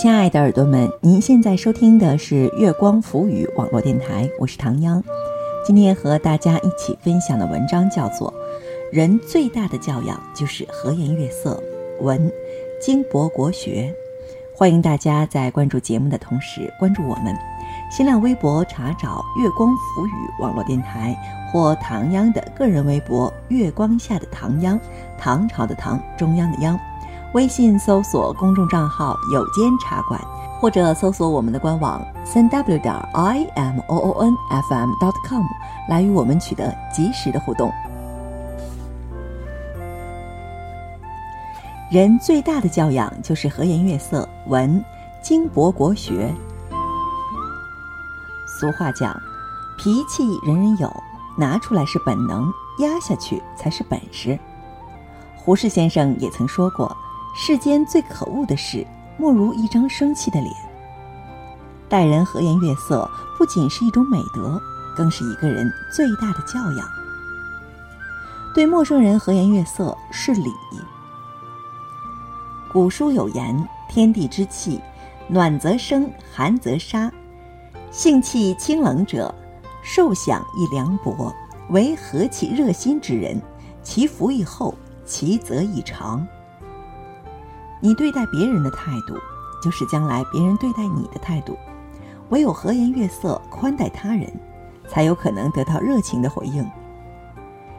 亲爱的耳朵们，您现在收听的是月光浮语网络电台，我是唐央。今天和大家一起分享的文章叫做《人最大的教养就是和颜悦色》，文金博国学。欢迎大家在关注节目的同时关注我们，新浪微博查找“月光浮语网络电台”或唐央的个人微博“月光下的唐央”，唐朝的唐，中央的央。微信搜索公众账号“有间茶馆”，或者搜索我们的官网三 w 点 i m o o n f m dot com 来与我们取得及时的互动。人最大的教养就是和颜悦色。文经博国学。俗话讲，脾气人人有，拿出来是本能，压下去才是本事。胡适先生也曾说过。世间最可恶的事，莫如一张生气的脸。待人和颜悦色，不仅是一种美德，更是一个人最大的教养。对陌生人和颜悦色是礼。古书有言：“天地之气，暖则生，寒则杀。性气清冷者，受享亦凉薄；唯和气热心之人，其福亦厚，其泽亦长。”你对待别人的态度，就是将来别人对待你的态度。唯有和颜悦色宽待他人，才有可能得到热情的回应。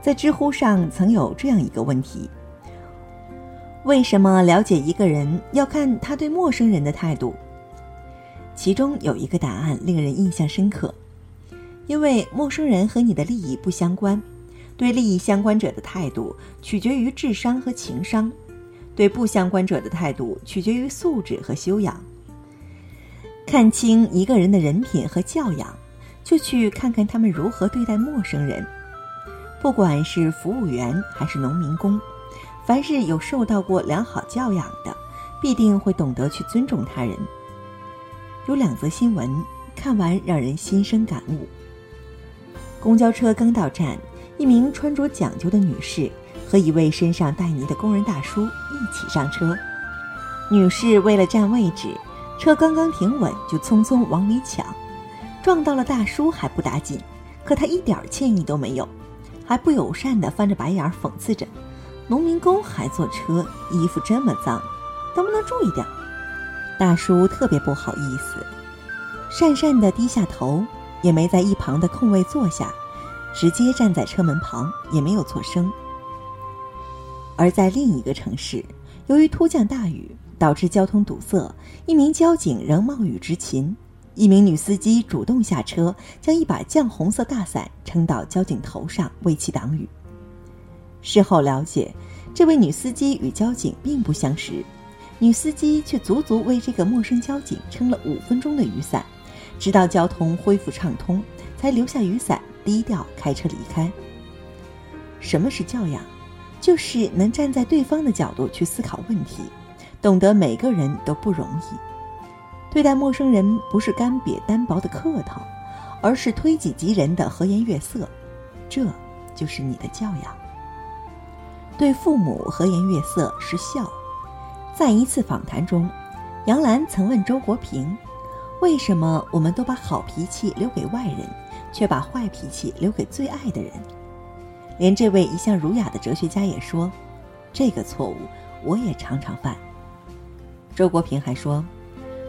在知乎上曾有这样一个问题：为什么了解一个人要看他对陌生人的态度？其中有一个答案令人印象深刻，因为陌生人和你的利益不相关，对利益相关者的态度取决于智商和情商。对不相关者的态度取决于素质和修养。看清一个人的人品和教养，就去看看他们如何对待陌生人。不管是服务员还是农民工，凡是有受到过良好教养的，必定会懂得去尊重他人。有两则新闻，看完让人心生感悟。公交车刚到站，一名穿着讲究的女士。和一位身上带泥的工人大叔一起上车，女士为了占位置，车刚刚停稳就匆匆往里抢，撞到了大叔还不打紧，可他一点歉意都没有，还不友善地翻着白眼讽刺着：“农民工还坐车，衣服这么脏，能不能注意点？”大叔特别不好意思，讪讪地低下头，也没在一旁的空位坐下，直接站在车门旁，也没有做声。而在另一个城市，由于突降大雨，导致交通堵塞，一名交警仍冒雨执勤。一名女司机主动下车，将一把绛红色大伞撑到交警头上，为其挡雨。事后了解，这位女司机与交警并不相识，女司机却足足为这个陌生交警撑了五分钟的雨伞，直到交通恢复畅通，才留下雨伞，低调开车离开。什么是教养？就是能站在对方的角度去思考问题，懂得每个人都不容易。对待陌生人不是干瘪单薄的客套，而是推己及人的和颜悦色，这就是你的教养。对父母和颜悦色是孝。在一次访谈中，杨澜曾问周国平：“为什么我们都把好脾气留给外人，却把坏脾气留给最爱的人？”连这位一向儒雅的哲学家也说：“这个错误我也常常犯。”周国平还说：“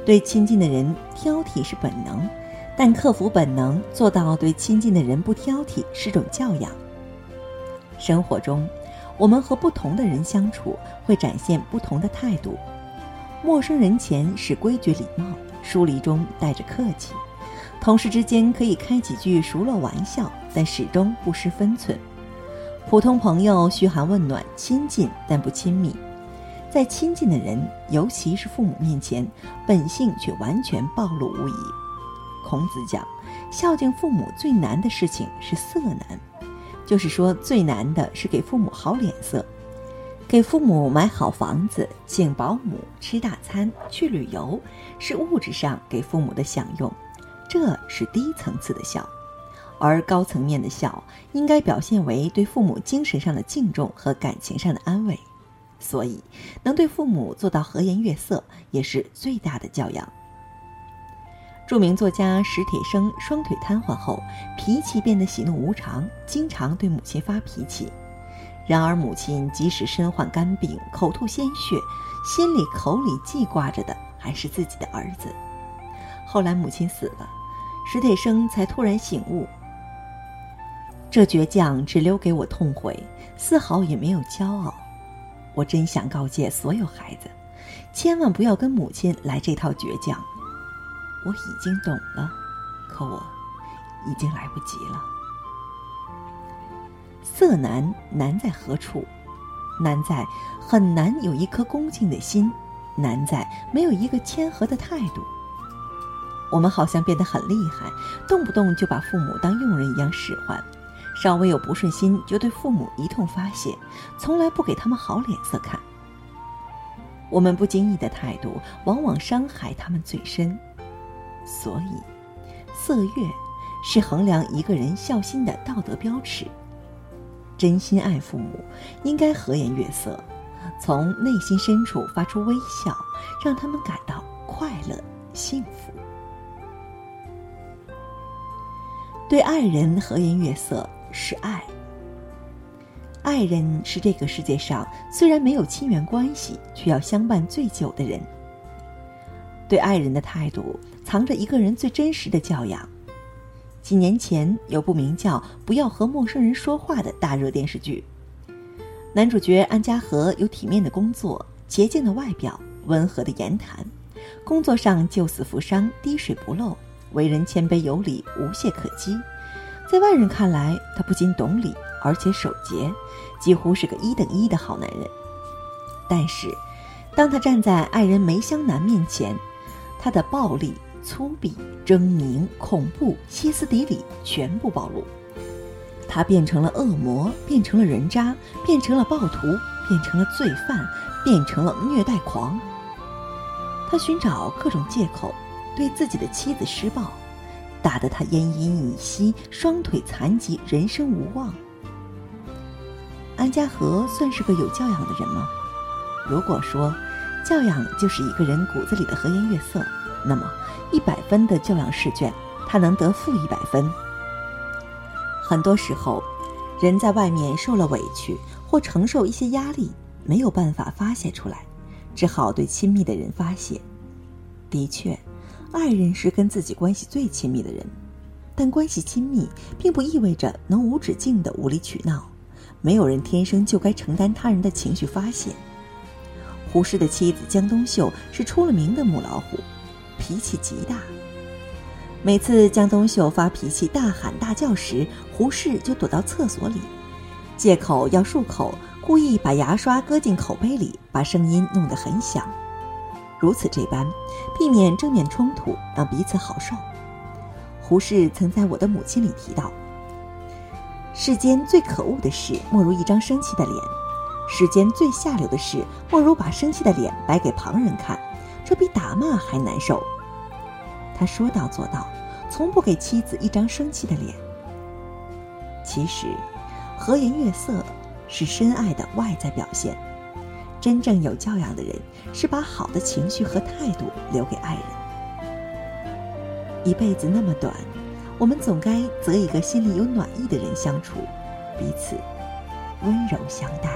对亲近的人挑剔是本能，但克服本能，做到对亲近的人不挑剔是种教养。”生活中，我们和不同的人相处会展现不同的态度。陌生人前是规矩礼貌，疏离中带着客气；同事之间可以开几句熟络玩笑，但始终不失分寸。普通朋友嘘寒问暖，亲近但不亲密，在亲近的人，尤其是父母面前，本性却完全暴露无遗。孔子讲，孝敬父母最难的事情是色难，就是说最难的是给父母好脸色，给父母买好房子，请保姆，吃大餐，去旅游，是物质上给父母的享用，这是低层次的孝。而高层面的孝，应该表现为对父母精神上的敬重和感情上的安慰。所以能对父母做到和颜悦色，也是最大的教养。著名作家史铁生双腿瘫痪后，脾气变得喜怒无常，经常对母亲发脾气。然而母亲即使身患肝病，口吐鲜血，心里口里记挂着的还是自己的儿子。后来母亲死了，史铁生才突然醒悟：这倔强只留给我痛悔，丝毫也没有骄傲。我真想告诫所有孩子，千万不要跟母亲来这套倔强。我已经懂了，可我已经来不及了。色难难在何处？难在很难有一颗恭敬的心，难在没有一个谦和的态度。我们好像变得很厉害，动不动就把父母当佣人一样使唤，稍微有不顺心就对父母一通发泄，从来不给他们好脸色看。我们不经意的态度，往往伤害他们最深。所以，色月是衡量一个人孝心的道德标尺。真心爱父母，应该和颜悦色，从内心深处发出微笑，让他们感到快乐、幸福。对爱人和颜悦色是爱。爱人是这个世界上虽然没有亲缘关系，却要相伴最久的人。对爱人的态度，藏着一个人最真实的教养。几年前有部名叫《不要和陌生人说话》的大热电视剧，男主角安家和有体面的工作、洁净的外表、温和的言谈，工作上救死扶伤、滴水不漏，为人谦卑有礼、无懈可击。在外人看来，他不仅懂礼，而且守节，几乎是个一等一的好男人。但是，当他站在爱人梅香南面前，他的暴力、粗鄙、狰狞、恐怖、歇斯底里全部暴露，他变成了恶魔，变成了人渣，变成了暴徒，变成了罪犯，变成了虐待狂。他寻找各种借口，对自己的妻子施暴，打得他奄奄一息，双腿残疾，人生无望。安家和算是个有教养的人吗？如果说。教养就是一个人骨子里的和颜悦色，那么一百分的教养试卷，他能得负一百分。很多时候，人在外面受了委屈或承受一些压力，没有办法发泄出来，只好对亲密的人发泄。的确，爱人是跟自己关系最亲密的人，但关系亲密并不意味着能无止境的无理取闹，没有人天生就该承担他人的情绪发泄。胡适的妻子江冬秀是出了名的母老虎，脾气极大。每次江冬秀发脾气、大喊大叫时，胡适就躲到厕所里，借口要漱口，故意把牙刷搁进口杯里，把声音弄得很响。如此这般，避免正面冲突，让彼此好受。胡适曾在《我的母亲》里提到：“世间最可恶的事，莫如一张生气的脸。”世间最下流的事，莫如把生气的脸摆给旁人看，这比打骂还难受。他说到做到，从不给妻子一张生气的脸。其实，和颜悦色是深爱的外在表现。真正有教养的人，是把好的情绪和态度留给爱人。一辈子那么短，我们总该择一个心里有暖意的人相处，彼此温柔相待。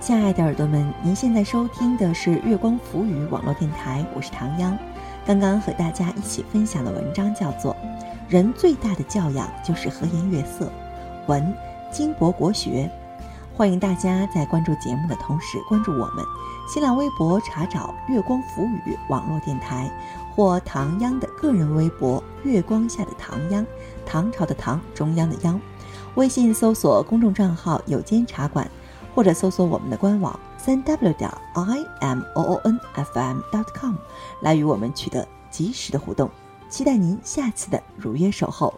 亲爱的耳朵们，您现在收听的是月光浮语网络电台，我是唐央。刚刚和大家一起分享的文章叫做《人最大的教养就是和颜悦色》，文金博国学。欢迎大家在关注节目的同时关注我们，新浪微博查找“月光浮语网络电台”或唐央的个人微博“月光下的唐央”，唐朝的唐，中央的央。微信搜索公众账号“有间茶馆”。或者搜索我们的官网三 w 点 i m o o n f m dot com 来与我们取得及时的互动，期待您下次的如约守候。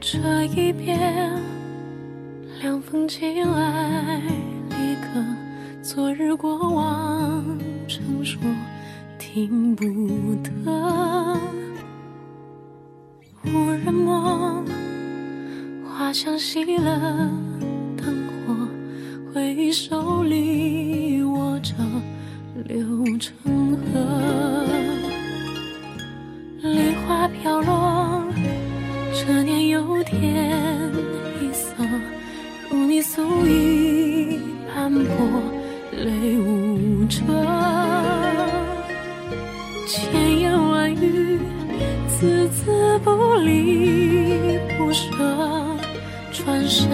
这一边。风起来，立刻昨日过往，成说听不得。无人摸，花香熄了灯火，回忆手里握着流成河，梨花飘落，这年又添，足以斑驳，泪无遮，千言万语。字字不离不舍，转身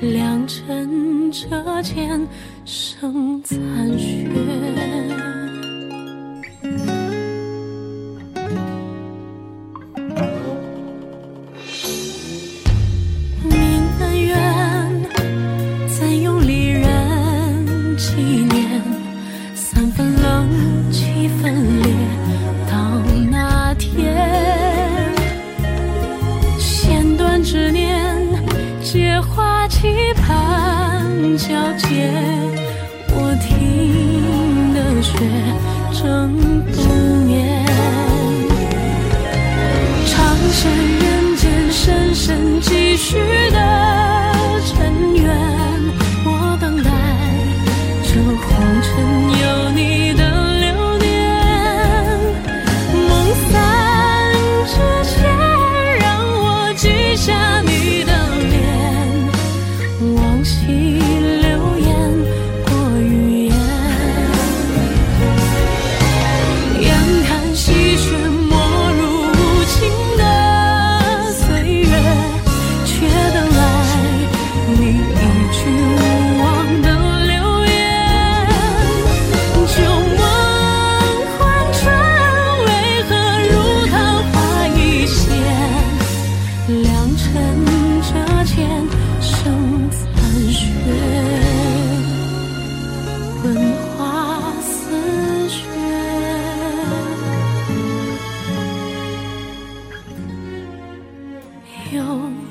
良辰折剑剩残雪，期盼交接，我听的雪正冬眠。长生人间，深深几许的有